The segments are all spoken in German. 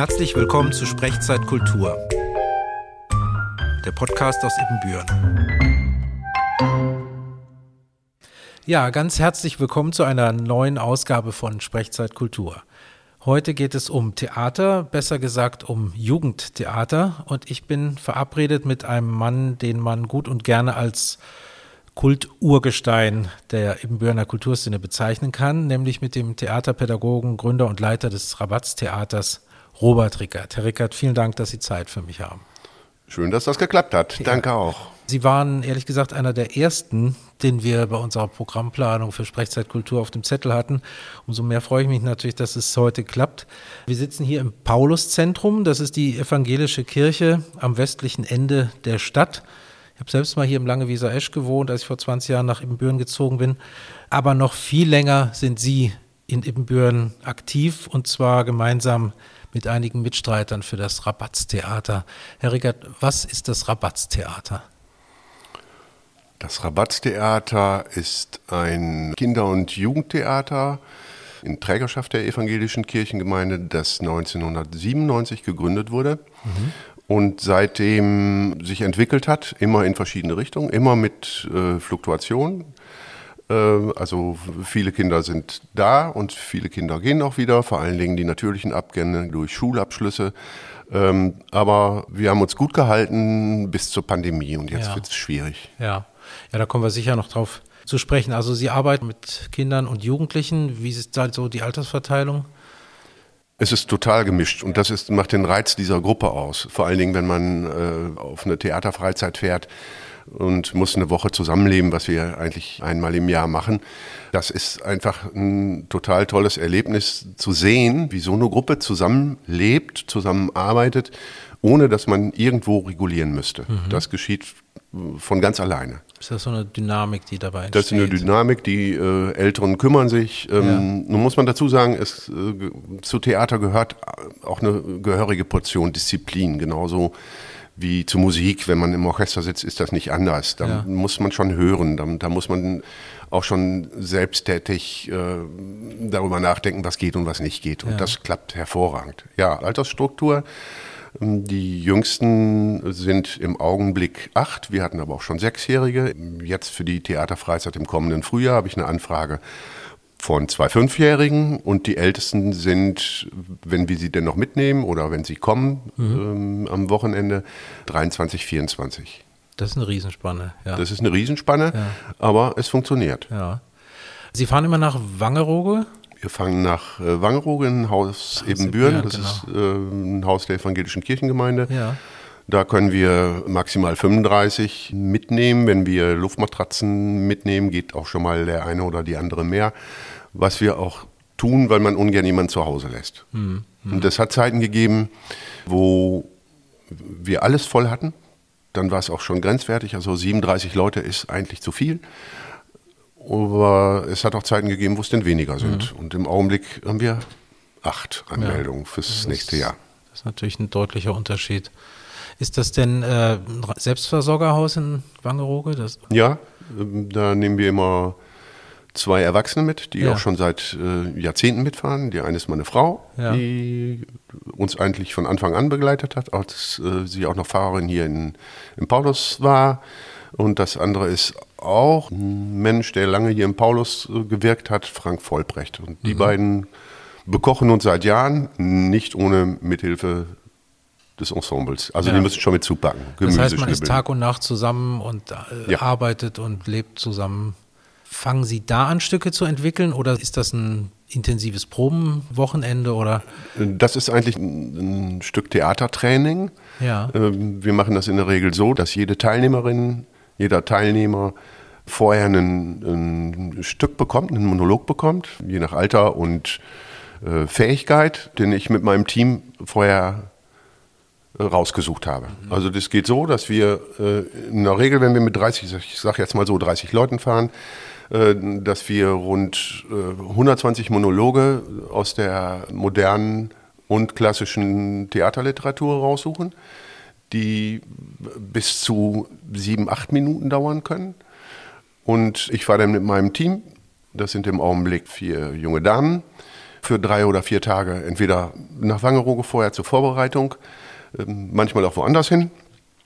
Herzlich willkommen zu Sprechzeit Kultur, der Podcast aus Ibbenbüren. Ja, ganz herzlich willkommen zu einer neuen Ausgabe von Sprechzeit Kultur. Heute geht es um Theater, besser gesagt um Jugendtheater und ich bin verabredet mit einem Mann, den man gut und gerne als Kulturgestein der Ibbenbürener Kulturszene bezeichnen kann, nämlich mit dem Theaterpädagogen, Gründer und Leiter des Rabatztheaters Robert Rickert. Herr Rickert, vielen Dank, dass Sie Zeit für mich haben. Schön, dass das geklappt hat. Ja. Danke auch. Sie waren ehrlich gesagt einer der ersten, den wir bei unserer Programmplanung für Sprechzeitkultur auf dem Zettel hatten. Umso mehr freue ich mich natürlich, dass es heute klappt. Wir sitzen hier im Pauluszentrum. Das ist die evangelische Kirche am westlichen Ende der Stadt. Ich habe selbst mal hier im Langewieser Esch gewohnt, als ich vor 20 Jahren nach Ibbenbüren gezogen bin. Aber noch viel länger sind Sie in Ibbenbüren aktiv und zwar gemeinsam mit einigen Mitstreitern für das Rabatztheater. Herr Rickert, was ist das Rabatztheater? Das Rabatztheater ist ein Kinder- und Jugendtheater in Trägerschaft der evangelischen Kirchengemeinde, das 1997 gegründet wurde mhm. und seitdem sich entwickelt hat, immer in verschiedene Richtungen, immer mit äh, Fluktuation. Äh, also viele Kinder sind da und viele Kinder gehen auch wieder, vor allen Dingen die natürlichen Abgänge durch Schulabschlüsse. Ähm, aber wir haben uns gut gehalten bis zur Pandemie und jetzt ja. wird es schwierig. Ja. Ja, da kommen wir sicher noch drauf zu sprechen. Also Sie arbeiten mit Kindern und Jugendlichen. Wie ist da so die Altersverteilung? Es ist total gemischt und das ist, macht den Reiz dieser Gruppe aus. Vor allen Dingen, wenn man äh, auf eine Theaterfreizeit fährt und muss eine Woche zusammenleben, was wir eigentlich einmal im Jahr machen. Das ist einfach ein total tolles Erlebnis zu sehen, wie so eine Gruppe zusammenlebt, zusammenarbeitet, ohne dass man irgendwo regulieren müsste. Mhm. Das geschieht von ganz alleine. Ist das so eine Dynamik, die dabei entsteht? Das ist eine Dynamik, die äh, Älteren kümmern sich. Ähm, ja. Nun muss man dazu sagen, es, äh, zu Theater gehört auch eine gehörige Portion Disziplin, genauso wie zu Musik. Wenn man im Orchester sitzt, ist das nicht anders. Da ja. muss man schon hören, da, da, muss man auch schon selbsttätig äh, darüber nachdenken, was geht und was nicht geht. Und ja. das klappt hervorragend. Ja, Altersstruktur die jüngsten sind im Augenblick acht. Wir hatten aber auch schon Sechsjährige. Jetzt für die Theaterfreizeit im kommenden Frühjahr habe ich eine Anfrage von zwei Fünfjährigen und die Ältesten sind, wenn wir sie denn noch mitnehmen oder wenn sie kommen mhm. ähm, am Wochenende, 23, 24. Das ist eine Riesenspanne. Ja. Das ist eine Riesenspanne, ja. aber es funktioniert. Ja. Sie fahren immer nach Wangerooge? Wir fangen nach äh, Wangerooge, ein Haus Ebenbüren. Das genau. ist äh, ein Haus der evangelischen Kirchengemeinde. Ja. Da können wir maximal 35 mitnehmen. Wenn wir Luftmatratzen mitnehmen, geht auch schon mal der eine oder die andere mehr. Was wir auch tun, weil man ungern jemanden zu Hause lässt. Mhm. Und es hat Zeiten gegeben, wo wir alles voll hatten. Dann war es auch schon grenzwertig. Also 37 Leute ist eigentlich zu viel. Aber es hat auch Zeiten gegeben, wo es denn weniger sind. Mhm. Und im Augenblick haben wir acht Anmeldungen ja. fürs das nächste Jahr. Das ist natürlich ein deutlicher Unterschied. Ist das denn äh, ein Selbstversorgerhaus in Wangerooge? Das ja, ähm, da nehmen wir immer zwei Erwachsene mit, die ja. auch schon seit äh, Jahrzehnten mitfahren. Die eine ist meine Frau, ja. die uns eigentlich von Anfang an begleitet hat, als äh, sie auch noch Fahrerin hier in, in Paulus war. Und das andere ist auch ein Mensch, der lange hier in Paulus äh, gewirkt hat, Frank Vollbrecht. Und die mhm. beiden bekochen uns seit Jahren, nicht ohne Mithilfe des Ensembles. Also ja. die müssen schon mit zupacken. Gemüse das heißt, man ist Tag und Nacht zusammen und äh, ja. arbeitet und lebt zusammen. Fangen Sie da an, Stücke zu entwickeln oder ist das ein intensives Probenwochenende oder? Das ist eigentlich ein, ein Stück Theatertraining. Ja. Ähm, wir machen das in der Regel so, dass jede Teilnehmerin jeder Teilnehmer vorher ein, ein Stück bekommt, einen Monolog bekommt, je nach Alter und äh, Fähigkeit, den ich mit meinem Team vorher rausgesucht habe. Mhm. Also das geht so, dass wir äh, in der Regel, wenn wir mit 30, ich sage jetzt mal so 30 Leuten fahren, äh, dass wir rund 120 äh, Monologe aus der modernen und klassischen Theaterliteratur raussuchen die bis zu sieben, acht Minuten dauern können. Und ich fahre dann mit meinem Team, das sind im Augenblick vier junge Damen, für drei oder vier Tage. Entweder nach Wangerooge vorher zur Vorbereitung, manchmal auch woanders hin.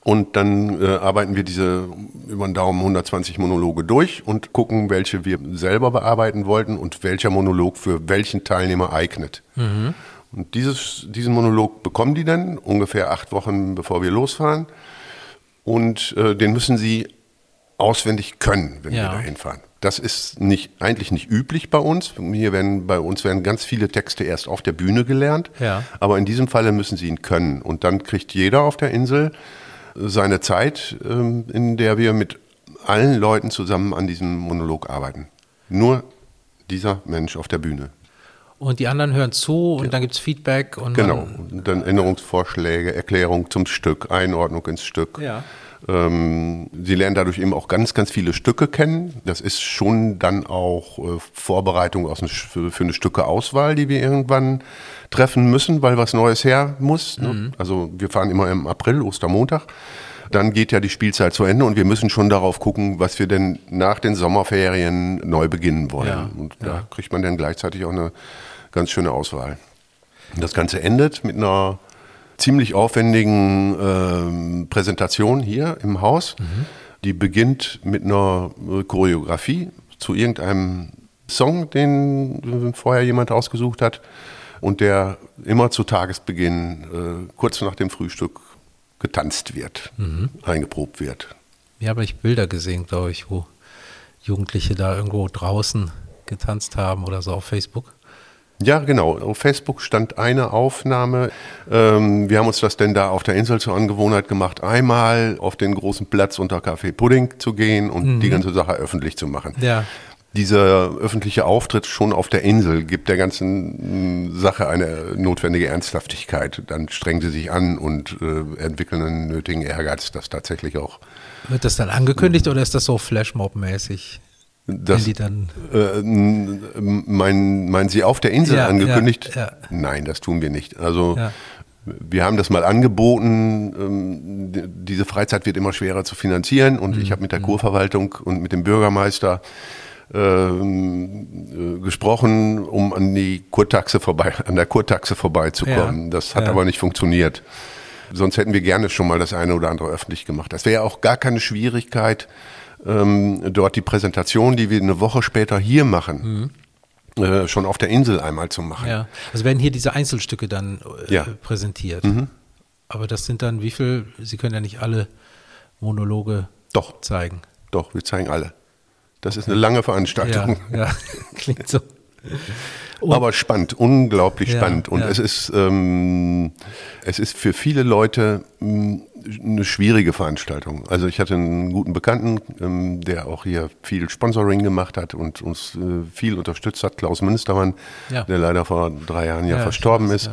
Und dann äh, arbeiten wir diese über den Daumen 120 Monologe durch und gucken, welche wir selber bearbeiten wollten und welcher Monolog für welchen Teilnehmer eignet. Mhm. Und dieses, diesen Monolog bekommen die dann ungefähr acht Wochen, bevor wir losfahren. Und äh, den müssen sie auswendig können, wenn ja. wir da hinfahren. Das ist nicht, eigentlich nicht üblich bei uns. Hier werden, bei uns werden ganz viele Texte erst auf der Bühne gelernt. Ja. Aber in diesem Falle müssen sie ihn können. Und dann kriegt jeder auf der Insel seine Zeit, ähm, in der wir mit allen Leuten zusammen an diesem Monolog arbeiten. Nur dieser Mensch auf der Bühne. Und die anderen hören zu und ja. dann gibt es Feedback. Und genau, dann Änderungsvorschläge, Erklärung zum Stück, Einordnung ins Stück. Ja. Ähm, sie lernen dadurch eben auch ganz, ganz viele Stücke kennen. Das ist schon dann auch äh, Vorbereitung aus, für, für, eine Stückeauswahl, die wir irgendwann treffen müssen, weil was Neues her muss. Ne? Mhm. Also wir fahren immer im April, Ostermontag. Dann geht ja die Spielzeit zu Ende und wir müssen schon darauf gucken, was wir denn nach den Sommerferien neu beginnen wollen. Ja. Und da ja. kriegt man dann gleichzeitig auch eine ganz schöne Auswahl. Das Ganze endet mit einer ziemlich aufwendigen äh, Präsentation hier im Haus. Mhm. Die beginnt mit einer Choreografie zu irgendeinem Song, den vorher jemand ausgesucht hat und der immer zu Tagesbeginn, äh, kurz nach dem Frühstück, getanzt wird, mhm. eingeprobt wird. Ja, aber ich Bilder gesehen, glaube ich, wo Jugendliche da irgendwo draußen getanzt haben oder so auf Facebook. Ja, genau. Auf Facebook stand eine Aufnahme. Ähm, wir haben uns das denn da auf der Insel zur Angewohnheit gemacht, einmal auf den großen Platz unter Café Pudding zu gehen und mhm. die ganze Sache öffentlich zu machen. Ja. Dieser öffentliche Auftritt schon auf der Insel gibt der ganzen Sache eine notwendige Ernsthaftigkeit. Dann strengen sie sich an und äh, entwickeln einen nötigen Ehrgeiz, das tatsächlich auch. Wird das dann angekündigt mhm. oder ist das so Flashmob-mäßig? Das, dann äh, meinen, meinen Sie auf der Insel ja, angekündigt? Ja, ja. Nein, das tun wir nicht. Also wir haben das mal angeboten. Ähm, diese Freizeit wird immer schwerer zu finanzieren und mhm. ich habe mit der mhm. Kurverwaltung und mit dem Bürgermeister ähm, äh, gesprochen, um an die Kurtaxe vorbei, an der Kurtaxe vorbeizukommen. Das hat aber nicht funktioniert. Sonst hätten wir gerne schon mal das eine oder andere öffentlich gemacht. Das wäre auch gar keine Schwierigkeit ähm, dort die Präsentation, die wir eine Woche später hier machen. Mhm. Äh, schon auf der Insel einmal zu machen. Ja, also werden hier diese Einzelstücke dann äh, ja. präsentiert. Mhm. Aber das sind dann wie viel? Sie können ja nicht alle Monologe Doch. zeigen. Doch, wir zeigen alle. Das ist eine lange Veranstaltung. Ja, ja. klingt so. Und Aber spannend, unglaublich ja, spannend. Und ja. es ist ähm, es ist für viele Leute mh, eine schwierige Veranstaltung. Also ich hatte einen guten Bekannten, ähm, der auch hier viel Sponsoring gemacht hat und uns äh, viel unterstützt hat, Klaus Münstermann, ja. der leider vor drei Jahren ja, verstorben weiß, ist.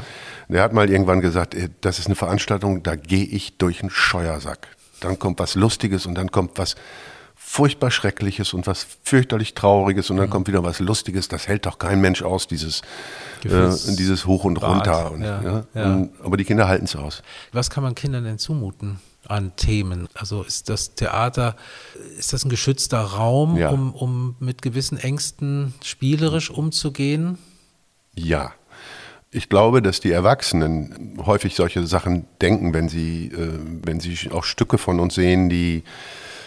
Der hat mal irgendwann gesagt, äh, das ist eine Veranstaltung, da gehe ich durch einen Scheuersack. Dann kommt was Lustiges und dann kommt was furchtbar Schreckliches und was fürchterlich Trauriges und dann mhm. kommt wieder was Lustiges. Das hält doch kein Mensch aus, dieses, äh, dieses Hoch und Runter. Und, ja, ja. Ja. Und, aber die Kinder halten es aus. Was kann man Kindern denn zumuten? an Themen? Also ist das Theater, ist das ein geschützter Raum, ja. um, um mit gewissen Ängsten spielerisch umzugehen? Ja. Ich glaube, dass die Erwachsenen häufig solche Sachen denken, wenn sie, äh, wenn sie auch Stücke von uns sehen, die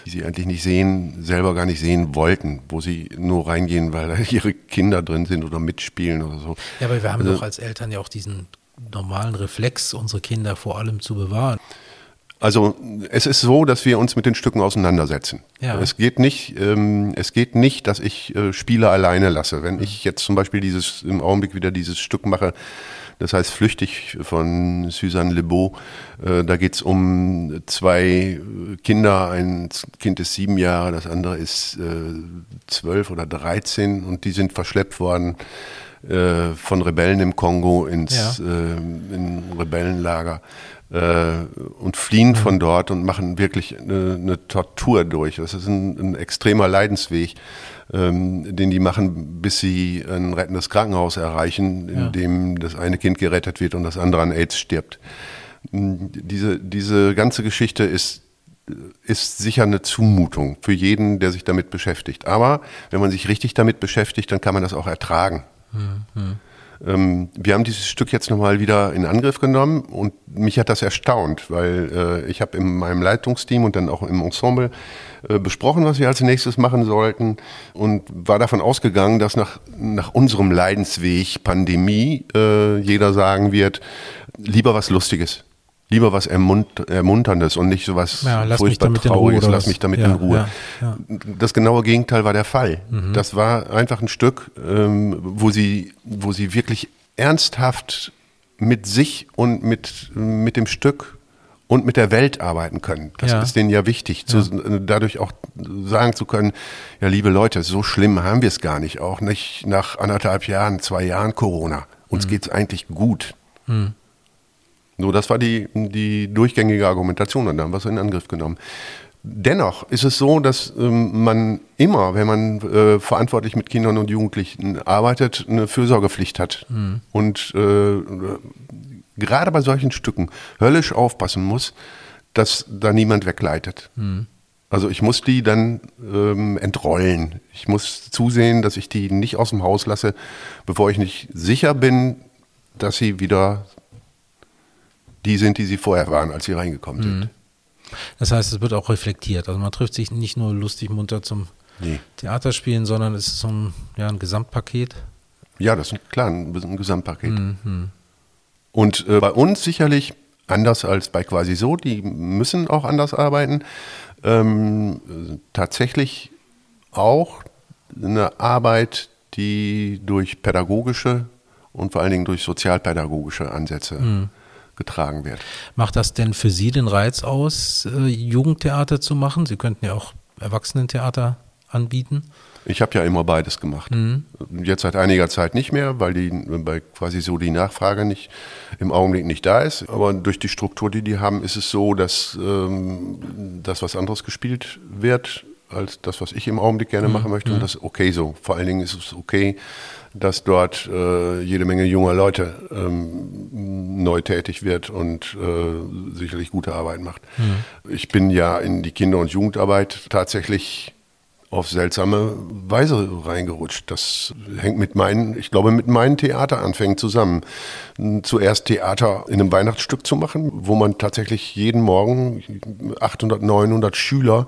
die sie eigentlich nicht sehen, selber gar nicht sehen wollten, wo sie nur reingehen, weil da ihre Kinder drin sind oder mitspielen oder so. Ja, aber wir haben also, doch als Eltern ja auch diesen normalen Reflex, unsere Kinder vor allem zu bewahren. Also es ist so, dass wir uns mit den Stücken auseinandersetzen. Ja. Es geht nicht, ähm, es geht nicht, dass ich äh, Spiele alleine lasse. Wenn ich jetzt zum Beispiel dieses im Augenblick wieder dieses Stück mache, das heißt Flüchtig von Suzanne Lebeau. Äh, da geht es um zwei Kinder. Ein Kind ist sieben Jahre, das andere ist äh, zwölf oder dreizehn und die sind verschleppt worden äh, von Rebellen im Kongo ins ja. in Rebellenlager und fliehen von dort und machen wirklich eine, eine Tortur durch. Das ist ein, ein extremer Leidensweg ähm, den die machen, bis sie ein rettendes Krankenhaus erreichen, in ja. dem das eine Kind gerettet wird und das andere an AIDS stirbt. Diese, diese ganze Geschichte ist ist sicher eine Zumutung für jeden, der sich damit beschäftigt. Aber wenn man sich richtig damit beschäftigt, dann kann man das auch ertragen. Mhm. Ähm, wir haben dieses Stück jetzt nochmal wieder in Angriff genommen und mich hat das erstaunt, weil äh, ich habe in meinem Leitungsteam und dann auch im Ensemble äh, besprochen, was wir als nächstes machen sollten und war davon ausgegangen, dass nach, nach unserem Leidensweg Pandemie äh, jeder sagen wird, lieber was Lustiges. Lieber was Ermunt Ermunterndes und nicht so was ja, furchtbar Trauriges, lass mich damit ja, in Ruhe. Ja, ja. Das genaue Gegenteil war der Fall. Mhm. Das war einfach ein Stück, ähm, wo, sie, wo sie wirklich ernsthaft mit sich und mit, mit dem Stück und mit der Welt arbeiten können. Das Ja. ist denen ja wichtig, zu, dadurch auch sagen zu können, ja liebe Leute, so schlimm haben wir es gar nicht, auch nicht nach anderthalb Jahren, zwei Jahren Corona. Mhm. Uns geht's eigentlich gut. So, das war die, die durchgängige Argumentation und da haben wir es in Angriff genommen. Dennoch ist es so, dass ähm, man immer, wenn man äh, verantwortlich mit Kindern und Jugendlichen arbeitet, eine Fürsorgepflicht hat. Und äh, gerade bei solchen Stücken höllisch aufpassen muss, dass da niemand wegleitet. Also ich muss die dann ähm, entrollen. Ich muss zusehen, dass ich die nicht aus dem Haus lasse, bevor ich nicht sicher bin, dass sie wieder die sind, die sie vorher waren, als sie reingekommen sind. Das heißt, es wird auch reflektiert. Also man trifft sich nicht nur lustig munter zum Nee. Theaterspielen, sondern es ist so ein, ja, ein Gesamtpaket. Ja, das ist klar, ein, ein Gesamtpaket. Und äh, bei uns sicherlich anders als bei quasi so, die müssen auch anders arbeiten. Ähm, äh, tatsächlich auch eine Arbeit, die durch pädagogische und vor allen Dingen durch sozialpädagogische Ansätze getragen wird. Macht das denn für Sie den Reiz aus, äh, Jugendtheater zu machen? Sie könnten ja auch Erwachsenentheater anbieten. Ich habe ja immer beides gemacht. Jetzt seit einiger Zeit nicht mehr, weil die weil quasi so die Nachfrage nicht im Augenblick nicht da ist. Aber durch die Struktur, die die haben, ist es so, dass ähm, das was anderes gespielt wird als das, was ich im Augenblick gerne machen möchte. Und das ist okay so. Vor allen Dingen ist es okay, dass dort äh, jede Menge junger Leute ähm, neu tätig wird und äh, sicherlich gute Arbeit macht. Ich bin ja in die Kinder- und Jugendarbeit tatsächlich auf seltsame Weise reingerutscht. Das hängt mit meinen, ich glaube, mit meinen Theateranfängen zusammen. Zuerst Theater in einem Weihnachtsstück zu machen, wo man tatsächlich jeden Morgen 800, 900 Schüler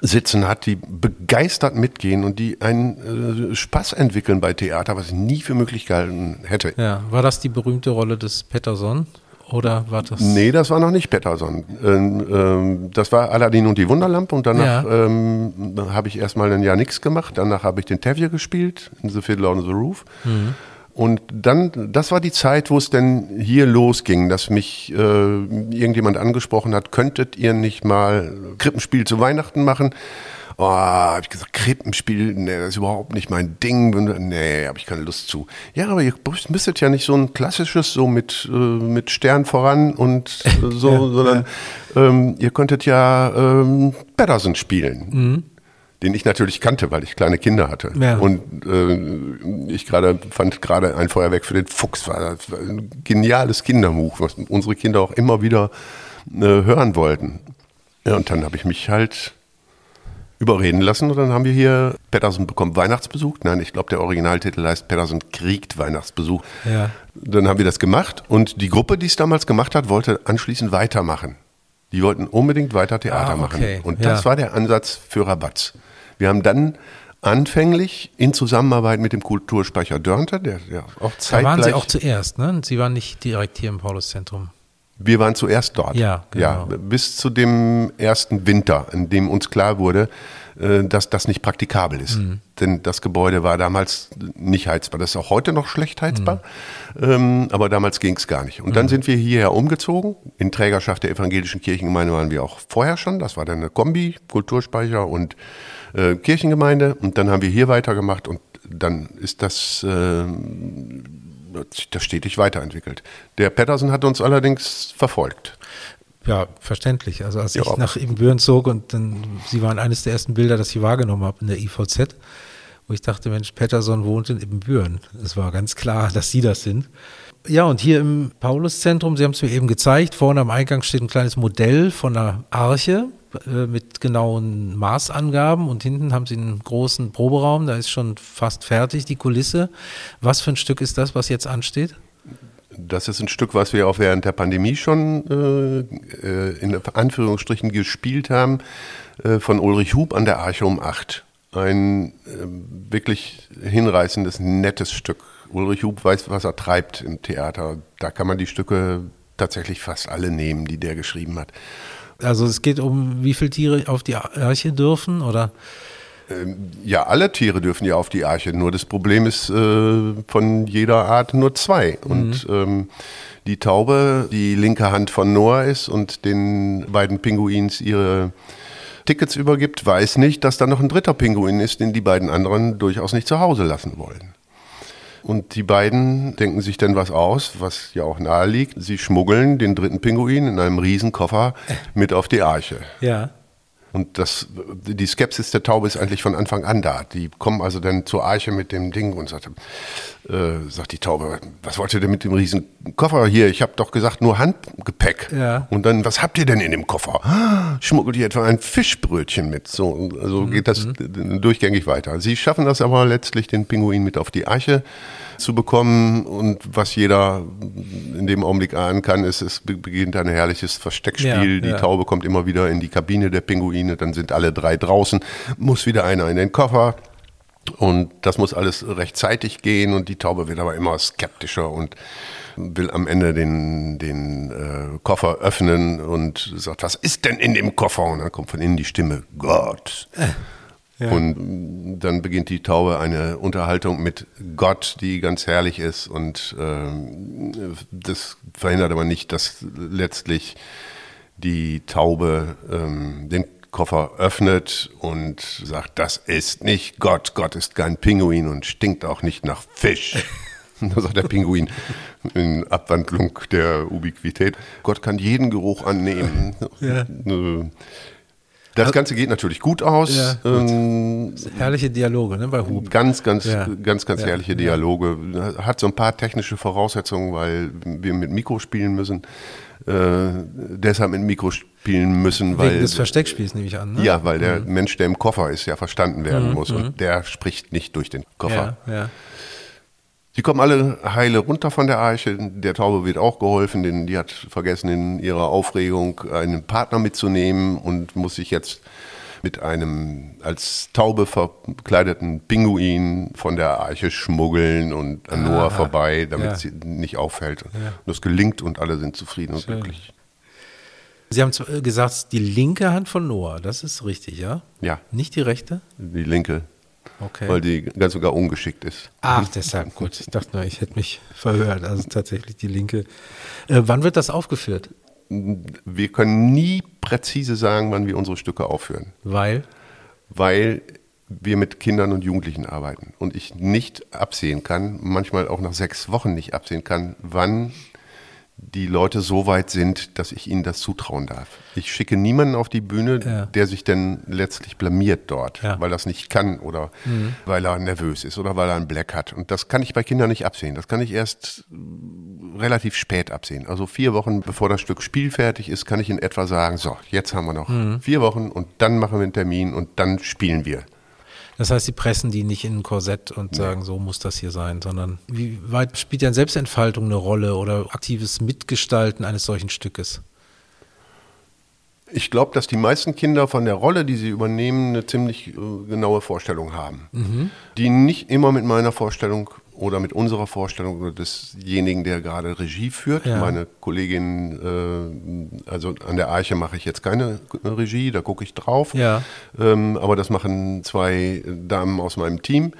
sitzen hat, die begeistert mitgehen und die einen äh, Spaß entwickeln bei Theater, was ich nie für möglich gehalten hätte. Ja, war das die berühmte Rolle des Pettersson? Oder war das? Nee, das war noch nicht Pettersson. Ähm, ähm, das war Aladdin und die Wunderlampe und danach Ja. ähm, habe ich erstmal ein Jahr nichts gemacht. Danach habe ich den Tevye gespielt, in The Fiddler on the Roof. Und dann, das war die Zeit, wo es denn hier losging, dass mich äh, irgendjemand angesprochen hat, könntet ihr nicht mal Krippenspiel zu Weihnachten machen? Oh, habe ich gesagt, Krippenspiel, nee, das ist überhaupt nicht mein Ding. Nee, habe ich keine Lust zu. Ja, aber ihr müsstet ja nicht so ein klassisches, so mit, äh, mit Stern voran und äh, so, Ja, sondern Ähm, ihr könntet ja ähm, Patterson spielen. Den ich natürlich kannte, weil ich kleine Kinder hatte. Ja. Und äh, ich gerade fand gerade ein Feuerwerk für den Fuchs war, das war ein geniales Kinderbuch, was unsere Kinder auch immer wieder äh, hören wollten. Ja, und dann habe ich mich halt überreden lassen und dann haben wir hier Patterson bekommt Weihnachtsbesuch. Nein, ich glaube, der Originaltitel heißt Patterson kriegt Weihnachtsbesuch. Ja. Dann haben wir das gemacht und die Gruppe, die es damals gemacht hat, wollte anschließend weitermachen. Die wollten unbedingt weiter Theater Ah, okay. machen. Und das Ja. war der Ansatz für Rabatz. Wir haben dann anfänglich in Zusammenarbeit mit dem Kulturspeicher Dörnte, der ja auch Da zeitgleich... waren Sie auch zuerst, ne? Sie waren nicht direkt hier im Pauluszentrum. Wir waren zuerst dort. Ja, genau. ja, bis zu dem ersten Winter, in dem uns klar wurde, äh, dass das nicht praktikabel ist. Mhm. Denn das Gebäude war damals nicht heizbar. Das ist auch heute noch schlecht heizbar, Mhm. aber damals ging es gar nicht. Und dann sind wir hierher umgezogen. In Trägerschaft der evangelischen Kirchengemeinde waren wir auch vorher schon. Das war dann eine Kombi, Kulturspeicher und äh, Kirchengemeinde. Und dann haben wir hier weitergemacht und dann ist das äh, das stetig weiterentwickelt. Der Patterson hat uns allerdings verfolgt. Ja, verständlich. Also als Ja. ich nach Ibbenbüren zog und dann, Sie waren eines der ersten Bilder, das ich wahrgenommen habe in der IVZ, wo ich dachte, Mensch, Pettersson wohnt in Ibbenbüren. Es war ganz klar, dass Sie das sind. Ja, und hier im Pauluszentrum, Sie haben es mir eben gezeigt, vorne am Eingang steht ein kleines Modell von einer Arche. Äh, mit genauen Maßangaben und hinten haben Sie einen großen Proberaum, da ist schon fast fertig die Kulisse. Was für ein Stück ist das, was jetzt ansteht? Das ist ein Stück, was wir auch während der Pandemie schon äh, äh in Anführungsstrichen gespielt haben, äh, von Ulrich Hub an der Arche um 8. Ein äh, wirklich hinreißendes, nettes Stück. Ulrich Hub weiß, was er treibt im Theater. Da kann man die Stücke tatsächlich fast alle nehmen, die der geschrieben hat. Also es geht um, wie viele Tiere auf die Arche dürfen, oder? Ähm, ja, alle Tiere dürfen ja auf die Arche. Nur das Problem ist äh, von jeder Art nur zwei. Mhm. Und ähm, die Taube, die linke Hand von Noah ist und den beiden Pinguins ihre Tickets übergibt, weiß nicht, dass da noch ein dritter Pinguin ist, den die beiden anderen durchaus nicht zu Hause lassen wollen. Und die beiden denken sich dann was aus, was ja auch nahe liegt. Sie schmuggeln den dritten Pinguin in einem Riesenkoffer mit auf die Arche. Ja. Und das, die Skepsis der Taube ist eigentlich von Anfang an da. Die kommen also dann zur Arche mit dem Ding und sagt, äh, sagt die Taube, was wollt ihr denn mit dem riesen Koffer hier? Ich habe doch gesagt, nur Handgepäck. Ja. Und dann, was habt ihr denn in dem Koffer? Schmuggelt ihr etwa ein Fischbrötchen mit? So, also mhm. geht das mhm. durchgängig weiter. Sie schaffen das aber letztlich, den Pinguin mit auf die Arche zu bekommen. Und was jeder in dem Augenblick ahnen kann, ist, es beginnt ein herrliches Versteckspiel. Ja, die ja. Taube kommt immer wieder in die Kabine der Pinguine, dann sind alle drei draußen, muss wieder einer in den Koffer. Und das muss alles rechtzeitig gehen und die Taube wird aber immer skeptischer und will am Ende den, den äh, Koffer öffnen und sagt, was ist denn in dem Koffer? Und dann kommt von innen die Stimme, Gott. Äh. Ja. Und dann beginnt die Taube eine Unterhaltung mit Gott, die ganz herrlich ist. Und äh, das verhindert aber nicht, dass letztlich die Taube ähm, den Koffer öffnet und sagt, das ist nicht Gott. Gott ist kein Pinguin und stinkt auch nicht nach Fisch. da sagt der Pinguin in Abwandlung der Ubiquität. Gott kann jeden Geruch annehmen. Ja. Äh, das also Ganze geht natürlich gut aus. Ja, ähm, herrliche Dialoge ne, bei Hub. Ganz, ganz, ja. ganz, ganz ja. herrliche Dialoge. Hat so ein paar technische Voraussetzungen, weil wir mit Mikro spielen müssen. Äh, deshalb mit Mikro spielen müssen, weil. Wegen des Versteckspiels nehme ich an. Ne? Ja, weil der mhm. Mensch, der im Koffer ist, ja verstanden werden mhm. muss. Und mhm. der spricht nicht durch den Koffer. Ja, ja. Sie kommen alle heile runter von der Arche. Der Taube wird auch geholfen, denn die hat vergessen, in ihrer Aufregung einen Partner mitzunehmen und muss sich jetzt mit einem als Taube verkleideten Pinguin von der Arche schmuggeln und an Noah ah, vorbei, damit ja. sie nicht auffällt. Ja. Und das gelingt und alle sind zufrieden und Schön. glücklich. Sie haben gesagt, die linke Hand von Noah, das ist richtig, ja? Ja. Nicht die rechte? Die linke. Okay. Weil die ganz sogar ungeschickt ist. Ach, deshalb, gut. Ich dachte nur, ich hätte mich verhört. Also tatsächlich die linke. Äh, wann wird das aufgeführt? Wir können nie präzise sagen, wann wir unsere Stücke aufführen. Weil? Weil wir mit Kindern und Jugendlichen arbeiten und ich nicht absehen kann, manchmal auch nach sechs Wochen nicht absehen kann, wann die Leute so weit sind, dass ich ihnen das zutrauen darf. Ich schicke niemanden auf die Bühne, ja. der sich dann letztlich blamiert dort, ja. weil er es nicht kann oder mhm. weil er nervös ist oder weil er einen Black hat. Und das kann ich bei Kindern nicht absehen. Das kann ich erst relativ spät absehen. Also vier Wochen bevor das Stück spielfertig ist, kann ich in etwa sagen, so, jetzt haben wir noch mhm. vier Wochen und dann machen wir einen Termin und dann spielen wir. Das heißt, sie pressen die nicht in ein Korsett und sagen, so muss das hier sein, sondern wie weit spielt denn Selbstentfaltung eine Rolle oder aktives Mitgestalten eines solchen Stückes? Ich glaube, dass die meisten Kinder von der Rolle, die sie übernehmen, eine ziemlich äh, genaue Vorstellung haben, mhm. die nicht immer mit meiner Vorstellung oder mit unserer Vorstellung oder desjenigen, der gerade Regie führt. Ja. Meine Kollegin, äh, also an der Arche mache ich jetzt keine Regie, da gucke ich drauf. Ja. Ähm, aber das machen zwei Damen aus meinem Team.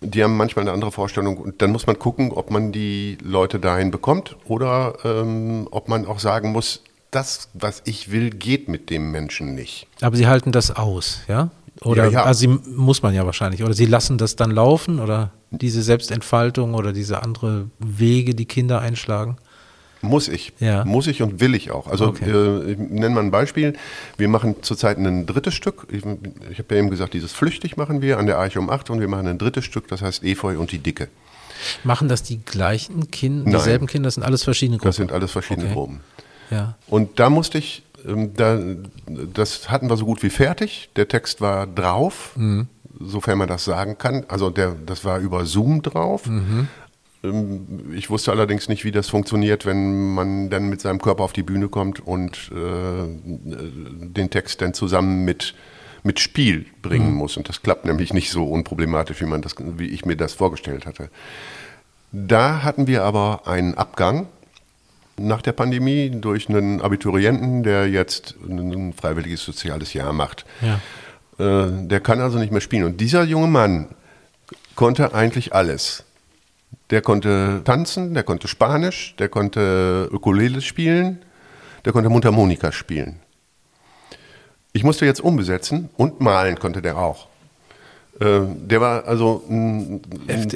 Die haben manchmal eine andere Vorstellung und dann muss man gucken, ob man die Leute dahin bekommt oder ähm, ob man auch sagen muss, das, was ich will, geht mit dem Menschen nicht. Aber Sie halten das aus, ja? Oder ja, ja. Also sie, muss man ja wahrscheinlich. Oder sie lassen das dann laufen oder diese Selbstentfaltung oder diese andere Wege, die Kinder einschlagen? Muss ich. Ja. Muss ich und will ich auch. Also okay. äh, ich nenne mal ein Beispiel. Wir machen zurzeit ein drittes Stück. Ich, ich habe ja eben gesagt, dieses Flüchtig machen wir an der Arche um 8 und wir machen ein drittes Stück, das heißt Efeu und die Dicke. Machen das die gleichen Kinder, dieselben Kinder? Das sind alles verschiedene Gruppen? Das sind alles verschiedene okay. Gruppen. Ja. Und da musste ich da, das hatten wir so gut wie fertig. Der Text war drauf, mhm. sofern man das sagen kann. Also der, das war über Zoom drauf. Mhm. Ähm, ich wusste allerdings nicht, wie das funktioniert, wenn man dann mit seinem Körper auf die Bühne kommt und äh, den Text dann zusammen mit, mit Spiel bringen mhm. muss. Und das klappt nämlich nicht so unproblematisch, wie, man das, wie ich mir das vorgestellt hatte. Da hatten wir aber einen Abgang nach der Pandemie durch einen Abiturienten, der jetzt ein freiwilliges soziales Jahr macht. Ja. Äh, der kann also nicht mehr spielen. Und dieser junge Mann konnte eigentlich alles. Der konnte tanzen, der konnte Spanisch, der konnte Ukulele spielen, der konnte Mundharmonika spielen. Ich musste jetzt umbesetzen und malen konnte der auch. Äh, der war also ein, ein,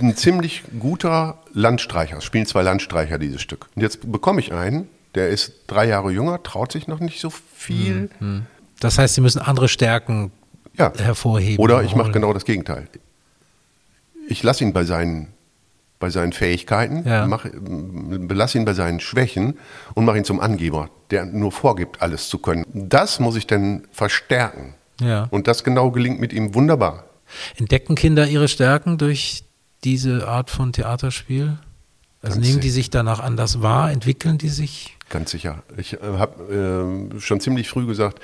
ein, ziemlich guter Landstreicher. Es spielen zwei Landstreicher dieses Stück. Und jetzt bekomme ich einen, der ist drei Jahre jünger, traut sich noch nicht so viel. Mhm. Das heißt, Sie müssen andere Stärken ja. hervorheben. Oder ich mache genau das Gegenteil. Ich lasse ihn bei seinen, bei seinen Fähigkeiten, ja. mach, belasse ihn bei seinen Schwächen und mache ihn zum Angeber, der nur vorgibt, alles zu können. Das muss ich dann verstärken. Ja. Und das genau gelingt mit ihm wunderbar. Entdecken Kinder ihre Stärken durch diese Art von Theaterspiel? Also Ganz nehmen die sich danach anders wahr? Entwickeln die sich? Ganz sicher. Ich äh, habe äh, schon ziemlich früh gesagt,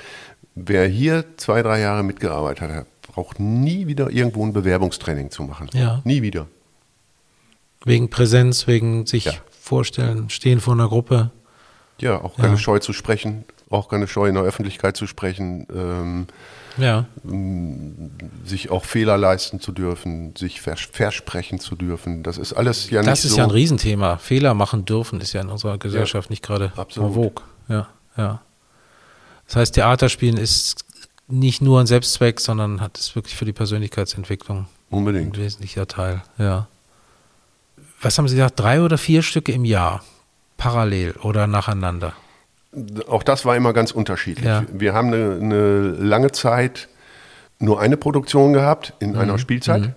wer hier zwei, drei Jahre mitgearbeitet hat, braucht nie wieder irgendwo ein Bewerbungstraining zu machen. Ja. Nie wieder. Wegen Präsenz, wegen sich ja. vorstellen, stehen vor einer Gruppe. Ja, auch keine ja. Scheu zu sprechen, auch keine Scheu in der Öffentlichkeit zu sprechen. Ähm, ja. sich auch Fehler leisten zu dürfen, sich vers versprechen zu dürfen. Das ist alles ja nicht Das ist so ja ein Riesenthema. Fehler machen dürfen ist ja in unserer Gesellschaft ja, nicht gerade vogue. Ja, ja. Das heißt, Theaterspielen ist nicht nur ein Selbstzweck, sondern hat es wirklich für die Persönlichkeitsentwicklung Unbedingt. ein wesentlicher Teil. Ja. Was haben Sie gesagt? Drei oder vier Stücke im Jahr? Parallel oder nacheinander? Auch das war immer ganz unterschiedlich. Ja. Wir haben eine, eine, lange Zeit nur eine Produktion gehabt in mhm. einer Spielzeit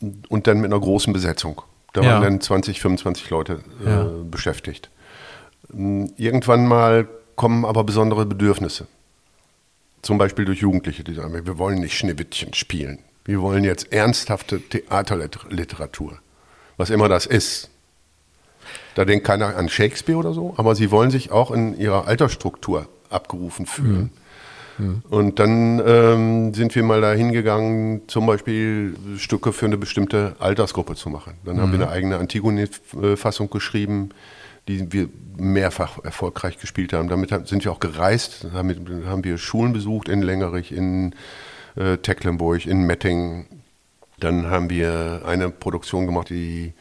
mhm. und dann mit einer großen Besetzung. Da ja. waren dann 20, 25 Leute äh, ja. beschäftigt. Irgendwann mal kommen aber besondere Bedürfnisse. Zum Beispiel durch Jugendliche, die sagen, wir wollen nicht Schneewittchen spielen. Wir wollen jetzt ernsthafte Theaterliteratur. Was immer das ist. Da denkt keiner an Shakespeare oder so, aber sie wollen sich auch in ihrer Altersstruktur abgerufen fühlen. Mhm. Mhm. Und dann ähm, sind wir mal da hingegangen, zum Beispiel Stücke für eine bestimmte Altersgruppe zu machen. Dann haben wir mhm. eine eigene Antigone-Fassung geschrieben, die wir mehrfach erfolgreich gespielt haben. Damit sind wir auch gereist, damit haben wir Schulen besucht in Längerich, in äh, Tecklenburg, in Metting. Dann haben wir eine Produktion gemacht, die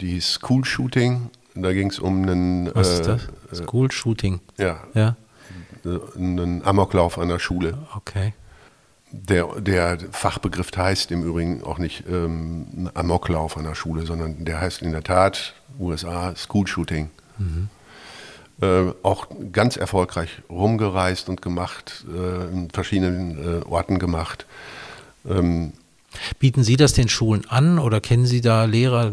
die School Shooting. Da ging es um einen. Was äh, ist das? Äh, School Shooting. Ja. ja. Einen Amoklauf an der Schule. Okay. Der, der Fachbegriff heißt im Übrigen auch nicht ähm, Amoklauf an der Schule, sondern der heißt in der Tat USA School Shooting. Mhm. Äh, auch ganz erfolgreich rumgereist und gemacht, äh, in verschiedenen äh, Orten gemacht. Ähm, Bieten Sie das den Schulen an oder kennen Sie da Lehrer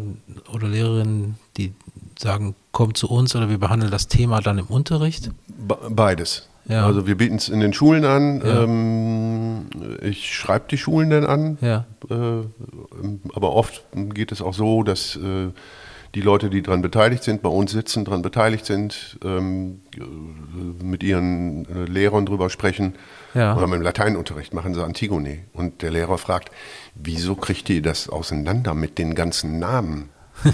oder Lehrerinnen, die sagen, kommt zu uns oder wir behandeln das Thema dann im Unterricht? Beides. Ja. Also wir bieten es in den Schulen an. Ja. Ähm, ich schreibe die Schulen dann an. Ja. Äh, aber oft geht es auch so, dass äh, die Leute, die daran beteiligt sind, bei uns sitzen, daran beteiligt sind, ähm, mit ihren äh, Lehrern drüber sprechen. Ja. Oder mit dem Lateinunterricht machen sie Antigone. Und der Lehrer fragt, wieso kriegt ihr das auseinander mit den ganzen Namen?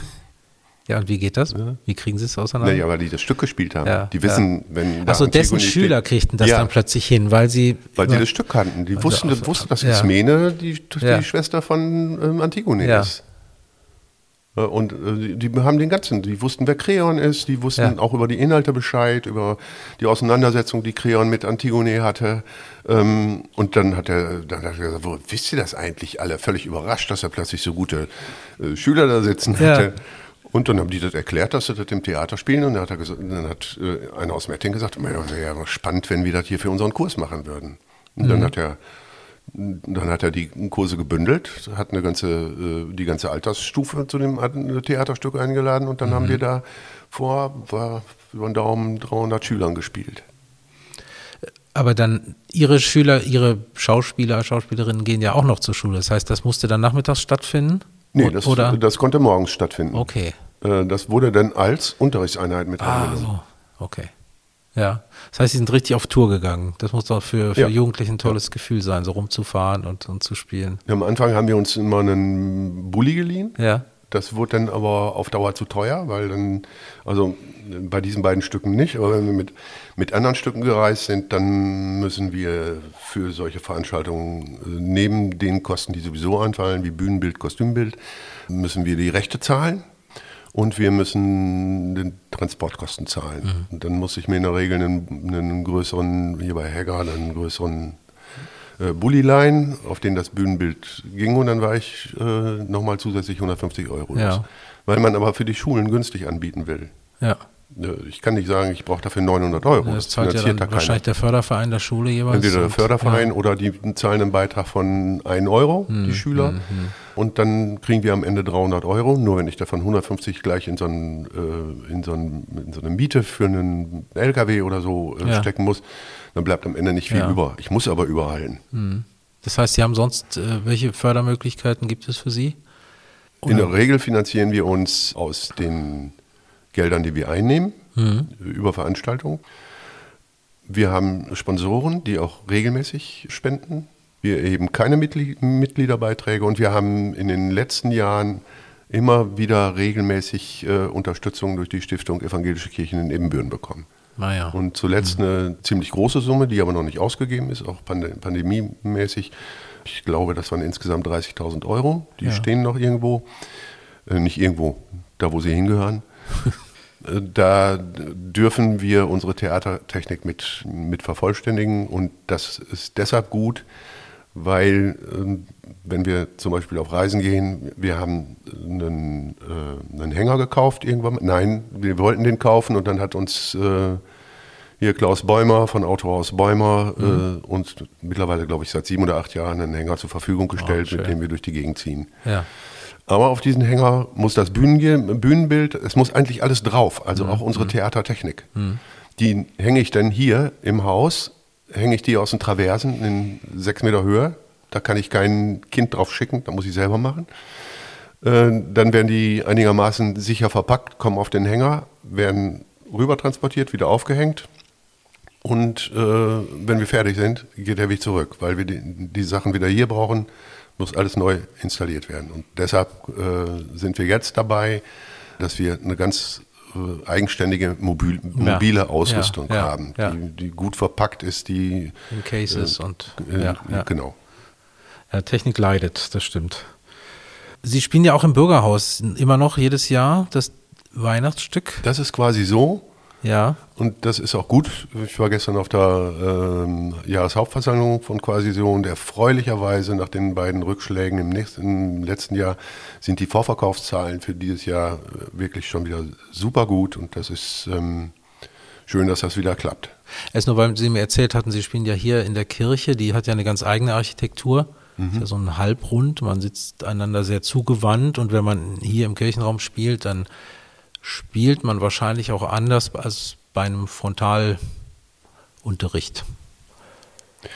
Ja, und wie geht das? Ja. Wie kriegen sie es auseinander? Naja, weil die das Stück gespielt haben. Ja, die wissen, ja. wenn. Achso, dessen Schüler steht, kriegten das dann plötzlich hin, weil sie. Weil sie das Stück kannten. Die also wussten, auf, wussten, dass Ismene die, die Schwester von ähm, Antigone ist. Äh, und äh, die haben den ganzen, die wussten, wer Kreon ist, die wussten ja. auch über die Inhalte Bescheid, über die Auseinandersetzung, die Kreon mit Antigone hatte. Ähm, und dann hat er, dann hat er gesagt, wo wisst ihr das eigentlich alle? Völlig überrascht, dass er plötzlich so gute äh, Schüler da sitzen hatte. Ja. Und dann haben die das erklärt, dass sie das im Theater spielen. Und dann hat, er gesagt, dann hat einer aus Metting gesagt, das wäre ja spannend, wenn wir das hier für unseren Kurs machen würden. Und mhm. dann hat er dann hat er die Kurse gebündelt, hat eine ganze, äh, die ganze Altersstufe zu dem Theaterstück eingeladen und dann mhm. haben wir da vor, war über den Daumen 300 Schülern gespielt. Aber dann Ihre Schüler, Ihre Schauspieler, Schauspielerinnen gehen ja auch noch zur Schule. Das heißt, das musste dann nachmittags stattfinden? Nee, das, Oder? das konnte morgens stattfinden. Okay. Äh, das wurde dann als Unterrichtseinheit mit Ah, so. Okay. Ja. Das heißt, Sie sind richtig auf Tour gegangen. Das muss doch für, für ja. Jugendliche ein tolles ja. Gefühl sein, so rumzufahren und, und zu spielen. Ja, am Anfang haben wir uns immer einen Bulli geliehen. Ja. Das wurde dann aber auf Dauer zu teuer, weil dann, also bei diesen beiden Stücken nicht, aber wenn wir mit, mit anderen Stücken gereist sind, dann müssen wir für solche Veranstaltungen neben den Kosten, die sowieso anfallen, wie Bühnenbild, Kostümbild, müssen wir die Rechte zahlen und wir müssen den Transportkosten zahlen. Mhm. Und dann muss ich mir in der Regel einen, einen größeren, hier bei Hegger, einen größeren äh, Bullilein, auf den das Bühnenbild ging und dann war ich äh, nochmal zusätzlich 150 Euro. Ja. Weil man aber für die Schulen günstig anbieten will. Ja. Ich kann nicht sagen, ich brauche dafür 900 Euro. das, das zahlt ja dann da wahrscheinlich der Förderverein der Schule jeweils. Entweder der Förderverein ja. oder die zahlen einen Beitrag von 1 Euro, hm, die Schüler. Hm, hm. Und dann kriegen wir am Ende 300 Euro. Nur wenn ich davon 150 gleich in so, einen, äh, in so, einen, in so eine Miete für einen LKW oder so äh, ja. stecken muss, dann bleibt am Ende nicht viel ja. über. Ich muss aber überhalten. Hm. Das heißt, Sie haben sonst, äh, welche Fördermöglichkeiten gibt es für Sie? Oder? In der Regel finanzieren wir uns aus den Geldern, die wir einnehmen, mhm. über Veranstaltungen. Wir haben Sponsoren, die auch regelmäßig spenden. Wir erheben keine Mitgliederbeiträge und wir haben in den letzten Jahren immer wieder regelmäßig äh, Unterstützung durch die Stiftung Evangelische Kirchen in Ebenbüren bekommen. Ah Und zuletzt mhm. eine ziemlich große Summe, die aber noch nicht ausgegeben ist, auch pand pandemiemäßig. Ich glaube, das waren insgesamt 30.000 Euro. Die ja. stehen noch irgendwo. Äh, nicht irgendwo, da wo sie hingehören. Äh, da dürfen wir unsere Theatertechnik mit, mit vervollständigen und das ist deshalb gut, weil ähm, wenn wir zum Beispiel auf Reisen gehen, wir haben einen, äh, einen Hänger gekauft irgendwann. Nein, wir wollten den kaufen und dann hat uns äh, hier Klaus Bäumer von Autohaus Bäumer mhm. äh, uns mittlerweile, glaube ich, seit sieben oder acht Jahren einen Hänger zur Verfügung gestellt, oh, mit dem wir durch die Gegend ziehen. Ja. Aber auf diesen Hänger muss das Bühnen, Bühnenbild, es muss eigentlich alles drauf, also mhm. auch unsere mhm. Theatertechnik. Mhm. Die hänge ich dann hier im Haus hänge ich die aus den Traversen in sechs Meter Höhe. Da kann ich kein Kind drauf schicken, da muss ich selber machen. Äh, dann werden die einigermaßen sicher verpackt, kommen auf den Hänger, werden rüber transportiert, wieder aufgehängt. Und äh, wenn wir fertig sind, geht der Weg zurück, weil wir die, die, Sachen wieder hier brauchen, muss alles neu installiert werden. Und deshalb äh, sind wir jetzt dabei, dass wir eine ganz äh, eigenständige mobil, mobile ja, Ausrüstung ja, haben, ja, die, die, gut verpackt ist, die in Cases äh, und äh, genau. Ja, Technik leidet, das stimmt. Sie spielen ja auch im Bürgerhaus immer noch jedes Jahr das Weihnachtsstück. Das ist quasi so. Ja. Und das ist auch gut. Ich war gestern auf der ähm, Jahreshauptversammlung von Quasiso und erfreulicherweise nach den beiden Rückschlägen im, nächsten, im letzten Jahr sind die Vorverkaufszahlen für dieses Jahr äh, wirklich schon wieder super gut und das ist ähm, schön, dass das wieder klappt. Erst nur, weil Sie mir erzählt hatten, Sie spielen ja hier in der Kirche, die hat ja eine ganz eigene Architektur. Mhm. Ist ja so ein Halbrund, man sitzt einander sehr zugewandt und wenn man hier im Kirchenraum spielt, dann spielt man wahrscheinlich auch anders als bei einem Frontalunterricht.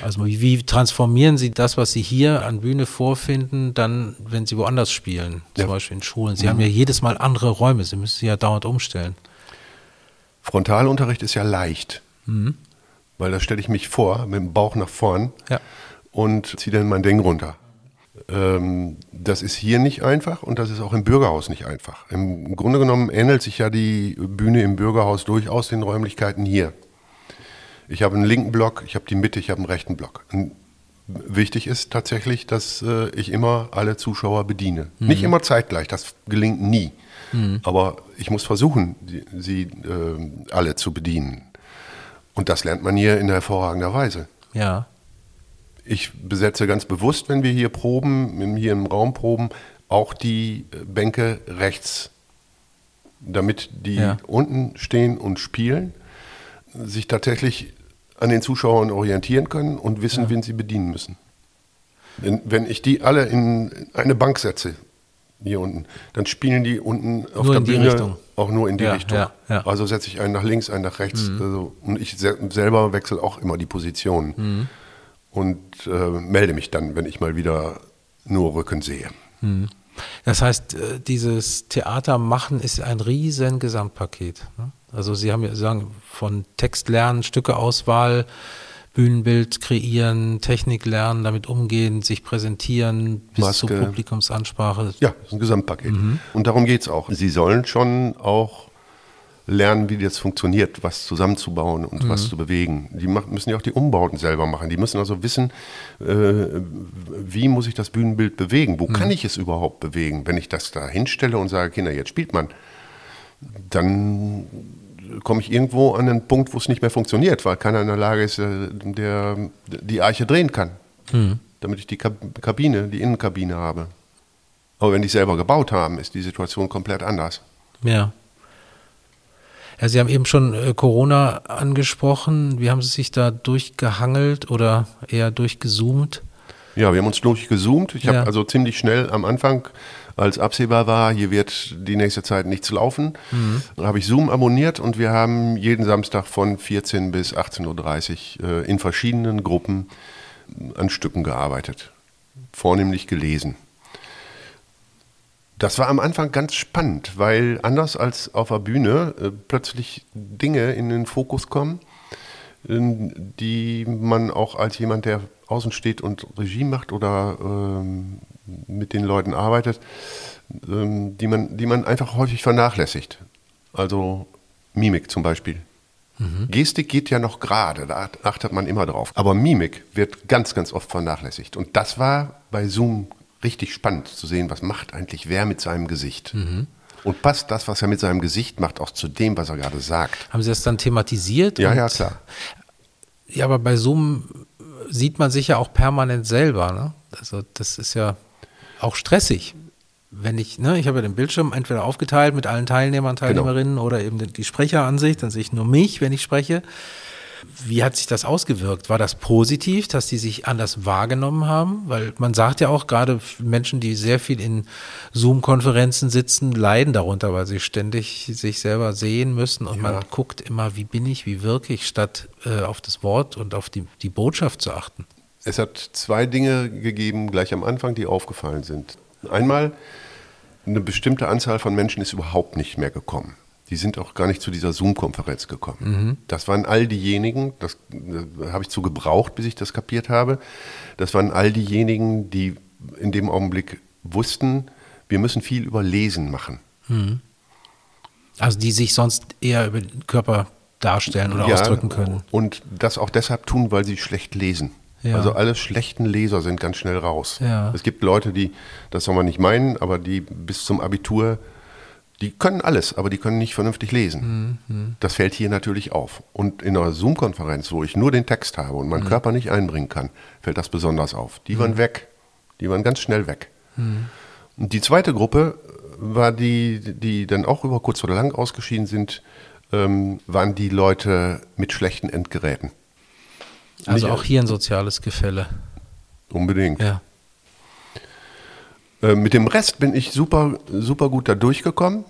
Also wie, wie, transformieren Sie das, was Sie hier an Bühne vorfinden, dann, wenn Sie woanders spielen, zum ja. Beispiel in Schulen? Sie mhm. haben ja jedes Mal andere Räume, Sie müssen sie ja dauernd umstellen. Frontalunterricht ist ja leicht, mhm. weil da stelle ich mich vor, mit dem Bauch nach vorn ja. und ziehe dann mein Ding runter. Ähm, das ist hier nicht einfach und das ist auch im Bürgerhaus nicht einfach. Im Grunde genommen ähnelt sich ja die Bühne im Bürgerhaus durchaus den Räumlichkeiten hier. Ich habe einen linken Block, ich habe die Mitte, ich habe einen rechten Block. Wichtig ist tatsächlich, dass äh, ich immer alle Zuschauer bediene. Mhm. Nicht immer zeitgleich, das gelingt nie. Mhm. Aber ich muss versuchen, sie äh, alle zu bedienen. Und das lernt man hier in hervorragender Weise. Ja. Ich besetze ganz bewusst, wenn wir hier proben, hier im Raum proben, auch die Bänke rechts, damit die ja. unten stehen und spielen, sich tatsächlich an den Zuschauern orientieren können und wissen, ja. wen sie bedienen müssen. Wenn, wenn ich die alle in eine Bank setze, hier unten, dann spielen die unten auf Nur der Bühne Richtung. auch nur in die Ja, Richtung. Also setze ich einen nach links, einen nach rechts. Mhm. Also, und ich se selber wechsle auch immer die Position Mhm. Und äh, melde mich dann, wenn ich mal wieder nur Rücken sehe. Das heißt, äh, dieses Theater machen ist ein riesen Gesamtpaket. ne? Also Sie haben ja sagen, von Text lernen, Stücke Auswahl, Bühnenbild kreieren, Technik lernen, damit umgehen, sich präsentieren, bis Maske. zur Publikumsansprache. Ja, das ist ein Gesamtpaket. Mhm. Und darum geht es auch. Sie sollen schon auch lernen, wie das funktioniert, was zusammenzubauen und Mhm. was zu bewegen. Die mach, müssen ja auch die Umbauten selber machen. Die müssen also wissen, äh, wie muss ich das Bühnenbild bewegen? Wo Mhm. kann ich es überhaupt bewegen? Wenn ich das da hinstelle und sage, Kinder, jetzt spielt man, dann komme ich irgendwo an einen Punkt, wo es nicht mehr funktioniert, weil keiner in der Lage ist, äh, der die Arche drehen kann, Mhm. damit ich die Kab- Kabine, die Innenkabine habe. Aber wenn die selber gebaut haben, ist die Situation komplett anders. Ja. Ja, Sie haben eben schon äh, Corona angesprochen. Wie haben Sie sich da durchgehangelt oder eher durchgezoomt? Ja, wir haben uns durchgezoomt. Ich Ja. habe also ziemlich schnell am Anfang, als absehbar war, hier wird die nächste Zeit nichts laufen, habe ich Zoom abonniert und wir haben jeden Samstag von 14 bis 18.30 Uhr äh, in verschiedenen Gruppen an Stücken gearbeitet. Vornehmlich gelesen. Das war am Anfang ganz spannend, weil anders als auf der Bühne äh, plötzlich Dinge in den Fokus kommen, ähm, die man auch als jemand, der außen steht und Regie macht oder ähm, mit den Leuten arbeitet, ähm, die, man, die man einfach häufig vernachlässigt. Also Mimik zum Beispiel. Gestik geht ja noch gerade, da achtet man immer drauf. Aber Mimik wird ganz, ganz oft vernachlässigt. Und das war bei Zoom richtig spannend zu sehen, was macht eigentlich wer mit seinem Gesicht. Und passt das, was er mit seinem Gesicht macht, auch zu dem, was er gerade sagt. Haben Sie das dann thematisiert? Ja, ja, klar. Ja, aber bei Zoom sieht man sich ja auch permanent selber. Ne? Also das ist ja auch stressig. Wenn ich, ne, ich habe ja den Bildschirm entweder aufgeteilt mit allen Teilnehmern, Teilnehmerinnen oder eben die- die Sprecheransicht, dann sehe ich nur mich, wenn ich spreche. Wie hat sich das ausgewirkt? War das positiv, dass die sich anders wahrgenommen haben? Weil man sagt ja auch, gerade Menschen, die sehr viel in Zoom-Konferenzen sitzen, leiden darunter, weil sie ständig sich selber sehen müssen und man guckt immer, wie bin ich, wie wirke ich, statt äh, auf das Wort und auf die, die Botschaft zu achten. Es hat zwei Dinge gegeben, gleich am Anfang, die aufgefallen sind. Einmal, eine bestimmte Anzahl von Menschen ist überhaupt nicht mehr gekommen. Die sind auch gar nicht zu dieser Zoom-Konferenz gekommen. Das waren all diejenigen, das, äh, habe ich zu gebraucht, bis ich das kapiert habe, das waren all diejenigen, die in dem Augenblick wussten, wir müssen viel über Lesen machen. Also die sich sonst eher über den Körper darstellen oder ausdrücken können. Und das auch deshalb tun, weil sie schlecht lesen. Ja. Also alle schlechten Leser sind ganz schnell raus. Ja. Es gibt Leute, die, das soll man nicht meinen, aber die bis zum Abitur, die können alles, aber die können nicht vernünftig lesen. Mhm. Das fällt hier natürlich auf. Und in einer Zoom-Konferenz, wo ich nur den Text habe und Mhm. meinen Körper nicht einbringen kann, fällt das besonders auf. Die waren weg. Die waren ganz schnell weg. Mhm. Und die zweite Gruppe war die, die dann auch über kurz oder lang ausgeschieden sind, ähm, waren die Leute mit schlechten Endgeräten. Also Nicht- auch hier ein soziales Gefälle. Unbedingt. Ja. Äh, mit dem Rest bin ich super, super gut da durchgekommen.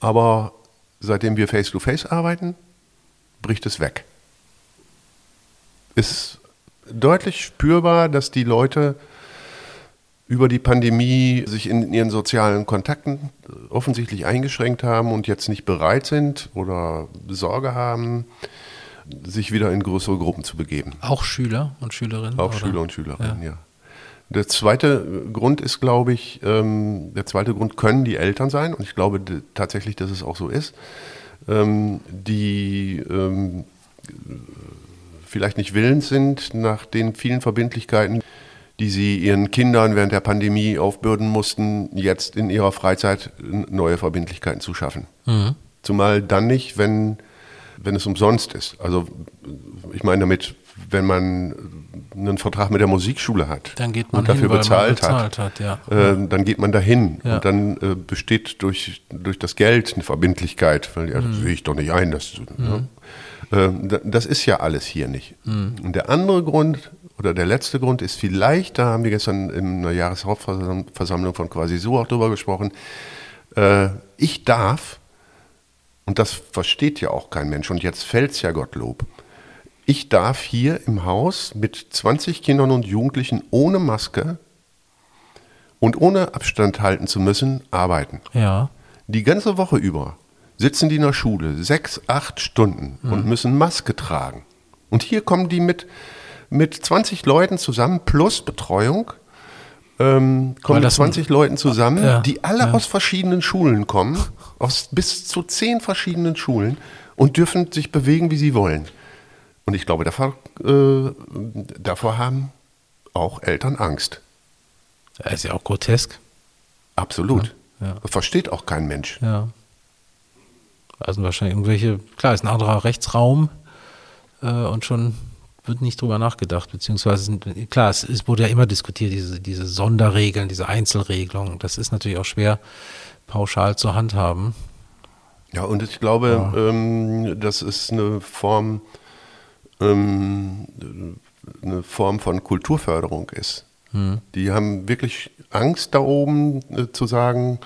Aber seitdem wir Face-to-Face arbeiten, bricht es weg. Ist deutlich spürbar, dass die Leute über die Pandemie sich in ihren sozialen Kontakten offensichtlich eingeschränkt haben und jetzt nicht bereit sind oder Sorge haben, sich wieder in größere Gruppen zu begeben. Auch Schüler und Schülerinnen? Auch oder? Schüler und Schülerinnen, ja. Der zweite Grund ist, glaube ich, ähm, der zweite Grund können die Eltern sein, und ich glaube tatsächlich, dass es auch so ist, ähm, die ähm, vielleicht nicht willens sind, nach den vielen Verbindlichkeiten, die sie ihren Kindern während der Pandemie aufbürden mussten, jetzt in ihrer Freizeit neue Verbindlichkeiten zu schaffen. Zumal dann nicht, wenn, wenn es umsonst ist. Also ich meine damit, wenn man einen Vertrag mit der Musikschule hat Dann geht man und dafür hin, bezahlt, bezahlt hat, hat, ja. äh, dann geht man dahin Ja. und dann äh, besteht durch, durch das Geld eine Verbindlichkeit, weil ja, Mhm. das sehe ich doch nicht ein. Das, ne? äh, da- das ist ja alles hier nicht. Und der andere Grund, oder der letzte Grund ist vielleicht, da haben wir gestern in einer Jahreshauptversammlung von quasi so auch drüber gesprochen, äh, ich darf, und das versteht ja auch kein Mensch, und jetzt fällt es ja Gottlob, ich darf hier im Haus mit 20 Kindern und Jugendlichen ohne Maske und ohne Abstand halten zu müssen arbeiten. Ja. Die ganze Woche über sitzen die in der Schule sechs, acht Stunden mhm. und müssen Maske tragen. Und hier kommen die mit, mit 20 Leuten zusammen plus Betreuung. Ähm, kommen 20 Leuten zusammen, ja, die alle ja. aus verschiedenen Schulen kommen, aus bis zu zehn verschiedenen Schulen und dürfen sich bewegen, wie sie wollen. Und ich glaube, davor, äh, davor haben auch Eltern Angst. Das ist ja auch grotesk. Absolut. Ja, Versteht auch kein Mensch. Ja. Also wahrscheinlich irgendwelche, klar, ist ein anderer Rechtsraum äh, und schon wird nicht drüber nachgedacht, beziehungsweise klar, es, es, wurde ja immer diskutiert, diese, diese Sonderregeln, diese Einzelregelungen. Das ist natürlich auch schwer pauschal zu handhaben. Ja, und ich glaube, ja. ähm, das ist eine Form, ähm, eine Form von Kulturförderung ist. Hm. Die haben wirklich Angst da oben äh, zu sagen,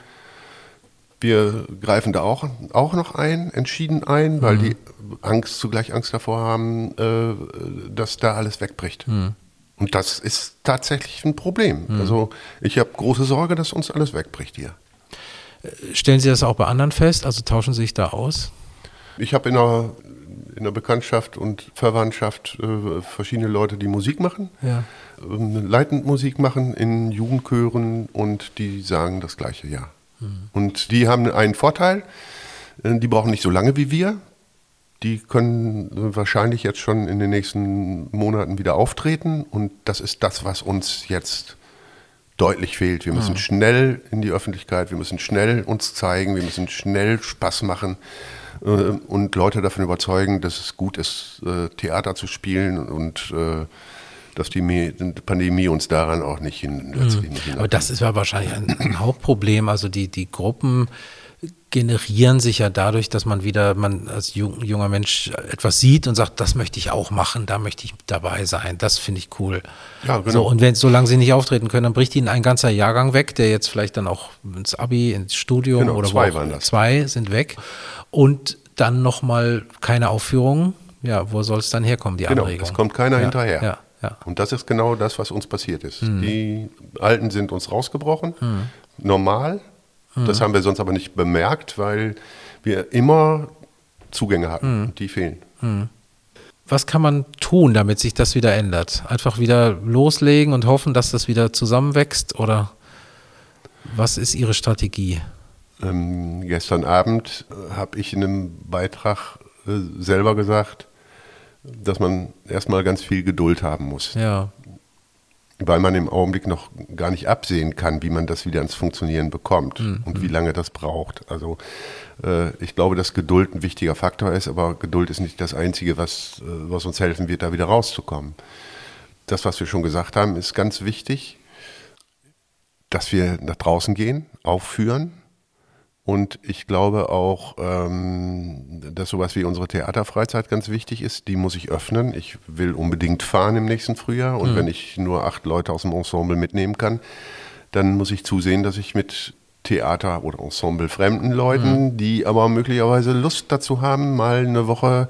wir greifen da auch, auch noch ein, entschieden ein, weil mhm. die Angst zugleich Angst davor haben, äh, dass da alles wegbricht. Mhm. Und das ist tatsächlich ein Problem. Mhm. Also ich habe große Sorge, dass uns alles wegbricht hier. Äh, stellen Sie das auch bei anderen fest? Also tauschen Sie sich da aus? Ich habe in der, in der Bekanntschaft und Verwandtschaft äh, verschiedene Leute, die Musik machen, ja. ähm, leitend Musik machen in Jugendchören und die sagen das gleiche, ja. Und die haben einen Vorteil, äh, die brauchen nicht so lange wie wir. Die können äh, wahrscheinlich jetzt schon in den nächsten Monaten wieder auftreten. Und das ist das, was uns jetzt deutlich fehlt. Wir müssen mhm. schnell in die Öffentlichkeit, wir müssen schnell uns zeigen, wir müssen schnell Spaß machen äh, und Leute davon überzeugen, dass es gut ist, Theater zu spielen und dass die Pandemie uns daran auch nicht hin. Mhm. Aber das ist ja wahrscheinlich ein, ein, Hauptproblem. Also die, die Gruppen generieren sich ja dadurch, dass man wieder, man als junger Mensch etwas sieht und sagt, das möchte ich auch machen, da möchte ich dabei sein, das finde ich cool. Ja, genau. So, und wenn, solange sie nicht auftreten können, dann bricht ihnen ein ganzer Jahrgang weg, der jetzt vielleicht dann auch ins Abi, ins Studium genau, oder zwei wo auch, waren das. Zwei sind weg. Und dann nochmal keine Aufführungen. Ja, wo soll es dann herkommen, die genau, Anregung? Es kommt keiner ja, hinterher. Ja. Ja. Und das ist genau das, was uns passiert ist. Mhm. Die Alten sind uns rausgebrochen, mhm. normal. Mhm. Das haben wir sonst aber nicht bemerkt, weil wir immer Zugänge hatten. Mhm. Die fehlen. Mhm. Was kann man tun, damit sich das wieder ändert? Einfach wieder loslegen und hoffen, dass das wieder zusammenwächst? Oder was ist Ihre Strategie? Ähm, gestern Abend äh, habe ich in einem Beitrag äh, selber gesagt, dass man erstmal ganz viel Geduld haben muss. Ja. Weil man im Augenblick noch gar nicht absehen kann, wie man das wieder ins Funktionieren bekommt mhm. und wie lange das braucht. Also äh, ich glaube, dass Geduld ein wichtiger Faktor ist, aber Geduld ist nicht das Einzige, was, äh, was uns helfen wird, da wieder rauszukommen. Das, was wir schon gesagt haben, ist ganz wichtig, dass wir nach draußen gehen, aufführen, und ich glaube auch, ähm, dass sowas wie unsere Theaterfreizeit ganz wichtig ist. Die muss ich öffnen. Ich will unbedingt fahren im nächsten Frühjahr. Und mhm. wenn ich nur acht Leute aus dem Ensemble mitnehmen kann, dann muss ich zusehen, dass ich mit Theater oder Ensemble fremden Leuten, mhm. die aber möglicherweise Lust dazu haben, mal eine Woche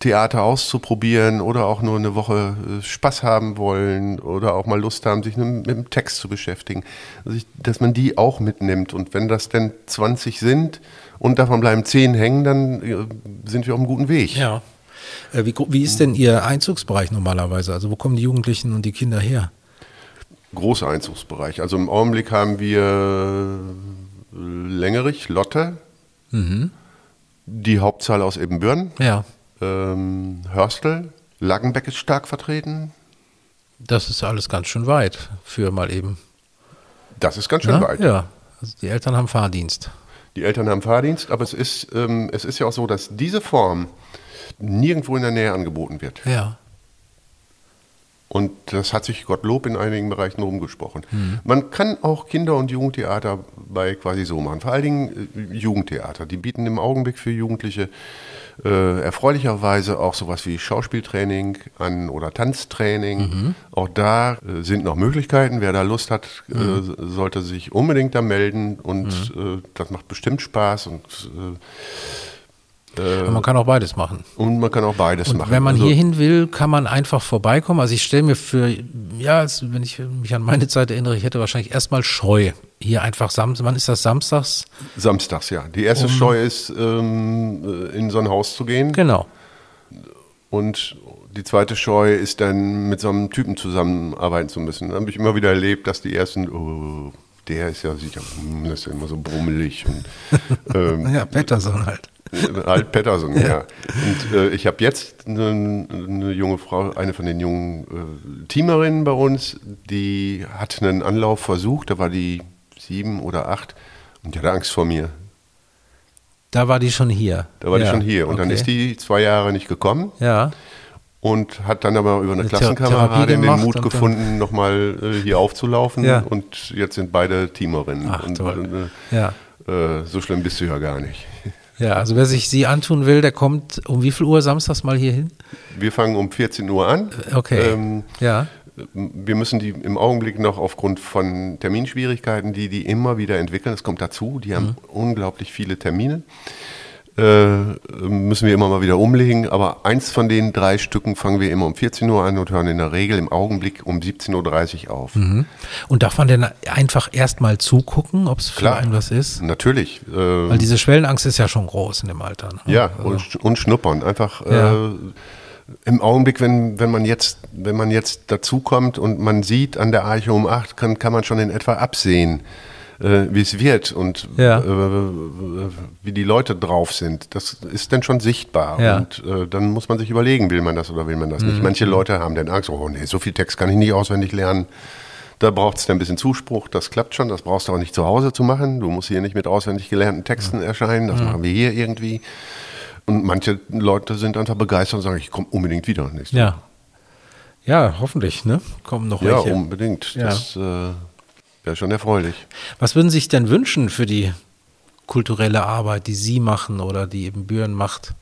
Theater auszuprobieren oder auch nur eine Woche äh, Spaß haben wollen oder auch mal Lust haben, sich mit dem Text zu beschäftigen, dass man die auch mitnimmt. Und wenn das denn 20 sind und davon bleiben 10 hängen, dann äh, sind wir auf einem guten Weg. Ja. Äh, wie, wie ist denn Ihr Einzugsbereich normalerweise? Also wo kommen die Jugendlichen und die Kinder her? Großer Einzugsbereich. Also im Augenblick haben wir Längerich, Lotte, mhm. die Hauptzahl aus Ebenbürn. Ja ähm, Hörstel, Langenbeck ist stark vertreten. Das ist alles ganz schön weit für mal eben. Das ist ganz schön ja? weit. Ja, also die Eltern haben Fahrdienst. Die Eltern haben Fahrdienst, aber es ist, ähm, es ist ja auch so, dass diese Form nirgendwo in der Nähe angeboten wird. Ja. Und das hat sich Gottlob in einigen Bereichen rumgesprochen. Mhm. Man kann auch Kinder- und Jugendtheater bei quasi so machen. Vor allen Dingen äh, Jugendtheater. Die bieten im Augenblick für Jugendliche äh, erfreulicherweise auch sowas wie Schauspieltraining an oder Tanztraining. Mhm. Auch da äh, sind noch Möglichkeiten. Wer da Lust hat, äh, mhm. sollte sich unbedingt da melden und mhm. Äh, das macht bestimmt Spaß und äh, und man kann auch beides machen. Und man kann auch beides und machen. Wenn man also, hierhin will, kann man einfach vorbeikommen. Also ich stelle mir für, ja, wenn ich mich an meine Zeit erinnere, ich hätte wahrscheinlich erstmal Scheu. Hier einfach Samstag, wann ist das samstags? Samstags, ja. Die erste um, Scheu ist, ähm, in so ein Haus zu gehen. Genau. Und die zweite Scheu ist dann mit so einem Typen zusammenarbeiten zu müssen. Da habe ich immer wieder erlebt, dass die ersten, oh, der ist ja sicher, hm, das ist ja immer so brummelig. Und, ähm, ja, Petterson halt. Halt Petterson, ja. ja. Und äh, ich habe jetzt eine, eine, junge Frau, eine von den jungen äh, Teamerinnen bei uns, die hat einen Anlauf versucht, da war die sieben oder acht und die hatte Angst vor mir. Da war die schon hier. Da war ja. die schon hier. Und okay. dann ist die zwei Jahre nicht gekommen. Ja. Und hat dann aber über eine, eine Klassenkameradin den Mut gefunden, nochmal äh, hier aufzulaufen. Ja. Und jetzt sind beide Teamerinnen. Ach, und. Äh, ja. Äh, so schlimm bist du ja gar nicht. Ja, also wer sich sie antun will, der kommt um wie viel Uhr samstags mal hier hin? Wir fangen um 14 Uhr an. Okay. Ähm, ja. Wir müssen die im Augenblick noch aufgrund von Terminschwierigkeiten, die die immer wieder entwickeln, das kommt dazu, die haben mhm. unglaublich viele Termine müssen wir immer mal wieder umlegen. Aber eins von den drei Stücken fangen wir immer um 14 Uhr an und hören in der Regel im Augenblick um 17.30 Uhr auf. Mhm. Und darf man denn einfach erstmal zugucken, ob es für einen was ist? Natürlich. Äh, Weil diese Schwellenangst ist ja schon groß in dem Alter. Ne? Ja, also. und, und, schnuppern. Einfach ja. äh, im Augenblick, wenn, wenn man jetzt, wenn man jetzt dazukommt und man sieht an der Arche um 8, kann, kann man schon in etwa absehen äh, wie es wird und ja. äh, wie die Leute drauf sind. Das ist dann schon sichtbar. Ja. Und äh, dann muss man sich überlegen, will man das oder will man das mhm. nicht. Manche Leute haben dann Angst, oh nee, so viel Text kann ich nicht auswendig lernen. Da braucht es dann ein bisschen Zuspruch, das klappt schon, das brauchst du auch nicht zu Hause zu machen. Du musst hier nicht mit auswendig gelernten Texten mhm. erscheinen, das mhm. machen wir hier irgendwie. Und manche Leute sind einfach begeistert und sagen, ich komme unbedingt wieder. Ja. Ja, hoffentlich, ne? Kommen noch welche. Ja, unbedingt. Ja. Das, äh, Wäre schon erfreulich. Was würden Sie sich denn wünschen für die kulturelle Arbeit, die Sie machen oder die eben Büren macht?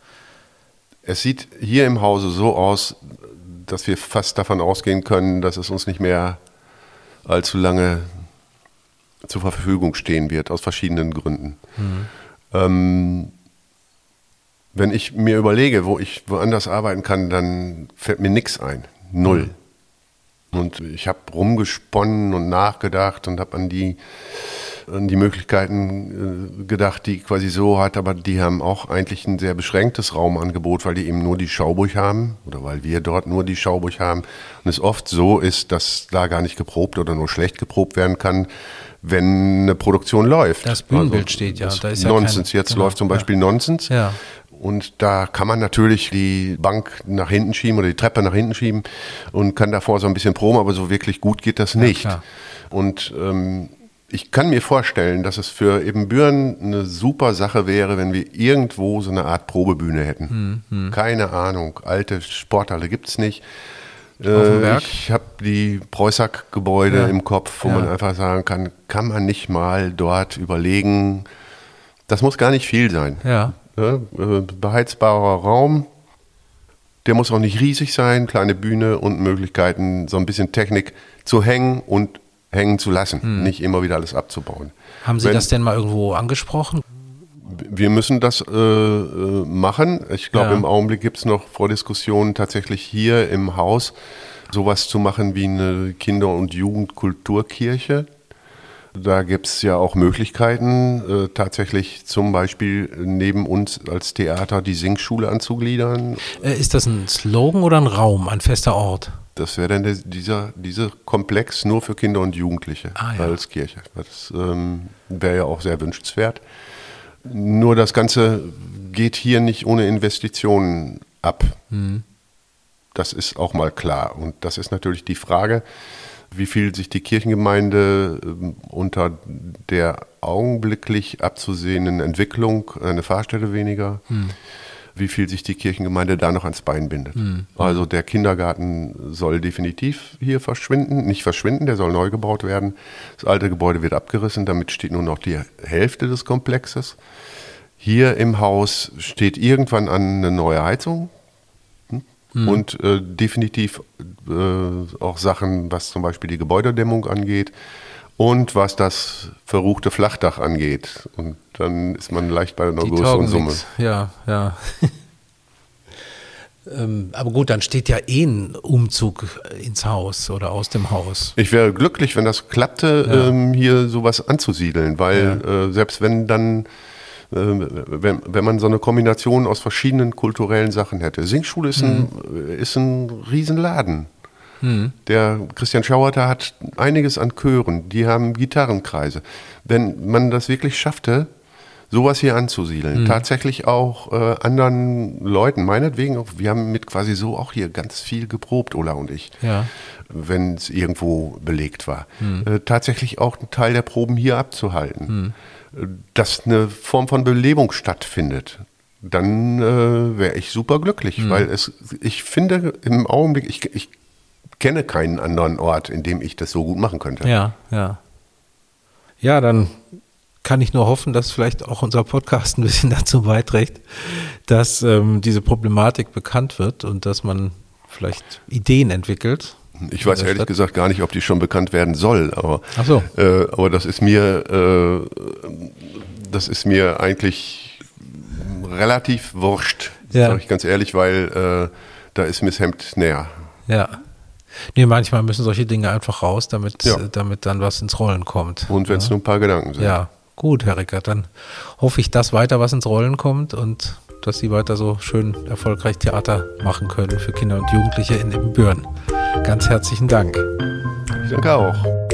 Es sieht hier im Hause so aus, dass wir fast davon ausgehen können, dass es uns nicht mehr allzu lange zur Verfügung stehen wird, aus verschiedenen Gründen. Mhm. Ähm, wenn ich mir überlege, wo ich woanders arbeiten kann, dann fällt mir nichts ein. Null. Mhm. Und ich habe rumgesponnen und nachgedacht und habe an die, an die Möglichkeiten äh, gedacht, die quasi so hat, aber die haben auch eigentlich ein sehr beschränktes Raumangebot, weil die eben nur die Schauburg haben oder weil wir dort nur die Schauburg haben. Und es oft so ist, dass da gar nicht geprobt oder nur schlecht geprobt werden kann, wenn eine Produktion läuft. Das Bühnenbild also, steht ja. Da ist ja Nonsens. Jetzt genau, läuft zum Beispiel ja. Nonsens. Ja. Und da kann man natürlich die Bank nach hinten schieben oder die Treppe nach hinten schieben und kann davor so ein bisschen proben, aber so wirklich gut geht das nicht. Ja, und ähm, ich kann mir vorstellen, dass es für eben Büren eine super Sache wäre, wenn wir irgendwo so eine Art Probebühne hätten. Hm, hm. Keine Ahnung, alte Sporthalle gibt es nicht. Äh, ich habe die Preußack-Gebäude ja. im Kopf, wo ja. man einfach sagen kann, kann man nicht mal dort überlegen, das muss gar nicht viel sein. Ja. Ne? beheizbarer Raum. Der muss auch nicht riesig sein, kleine Bühne und Möglichkeiten, so ein bisschen Technik zu hängen und hängen zu lassen, hm. nicht immer wieder alles abzubauen. Haben Sie Wenn, das denn mal irgendwo angesprochen? Wir müssen das äh, äh machen. Ich glaube, ja. im Augenblick gibt es noch Vordiskussionen tatsächlich hier im Haus, sowas zu machen wie eine Kinder- und Jugendkulturkirche. Da gibt es ja auch Möglichkeiten, äh, tatsächlich zum Beispiel neben uns als Theater die Singschule anzugliedern. Äh, ist das ein Slogan oder ein Raum, ein fester Ort? Das wäre dann der, dieser, dieser Komplex nur für Kinder und Jugendliche ah, ja. als Kirche. Das ähm, wäre ja auch sehr wünschenswert. Nur das Ganze geht hier nicht ohne Investitionen ab. Mhm. Das ist auch mal klar. Und das ist natürlich die Frage, wie viel sich die Kirchengemeinde ähm, unter der augenblicklich abzusehenden Entwicklung, eine Fahrstelle weniger, hm. wie viel sich die Kirchengemeinde da noch ans Bein bindet. Mhm. Also der Kindergarten soll definitiv hier verschwinden, nicht verschwinden, der soll neu gebaut werden. Das alte Gebäude wird abgerissen, damit steht nur noch die Hälfte des Komplexes. Hier im Haus steht irgendwann an eine neue Heizung, hm. und äh, definitiv äh, auch Sachen, was zum Beispiel die Gebäudedämmung angeht und was das verruchte Flachdach angeht. Und dann ist man leicht bei einer die größeren Summe. Ja, ja. ähm, aber gut, dann steht ja eh ein Umzug ins Haus oder aus dem Haus. Ich wäre glücklich, wenn das klappte, ja. ähm, hier sowas anzusiedeln, weil ja. äh, selbst wenn dann äh, wenn, wenn man so eine Kombination aus verschiedenen kulturellen Sachen hätte. Singschule ist ein, mhm. ist ein Riesenladen. Mhm. Der Christian Schauerter hat einiges an Chören, die haben Gitarrenkreise. Wenn man das wirklich schaffte, sowas hier anzusiedeln, mhm. tatsächlich auch äh, anderen Leuten, meinetwegen auch, wir haben mit quasi so auch hier ganz viel geprobt, Ola und ich, ja. wenn es irgendwo belegt war, mhm. äh, tatsächlich auch einen Teil der Proben hier abzuhalten. Dass eine Form von Belebung stattfindet, dann äh, wäre ich super glücklich, mhm. weil es, ich finde im Augenblick, ich, ich kenne keinen anderen Ort, in dem ich das so gut machen könnte. Ja, ja. Ja, dann kann ich nur hoffen, dass vielleicht auch unser Podcast ein bisschen dazu beiträgt, dass ähm, diese Problematik bekannt wird und dass man vielleicht Ideen entwickelt, ich weiß ehrlich Stadt? gesagt gar nicht, ob die schon bekannt werden soll, aber, so. äh, aber das ist mir, äh, das ist mir eigentlich relativ wurscht, ja. sage ich ganz ehrlich, weil äh, da ist Miss Hemd näher. Ja. Nee, manchmal müssen solche Dinge einfach raus, damit, ja. damit dann was ins Rollen kommt. Und wenn es ja. nur ein paar Gedanken sind. Ja, gut, Herr Rickert, dann hoffe ich, dass weiter was ins Rollen kommt und dass Sie weiter so schön erfolgreich Theater machen können für Kinder und Jugendliche in Ibbenbüren. Ganz herzlichen Dank. Ich danke auch.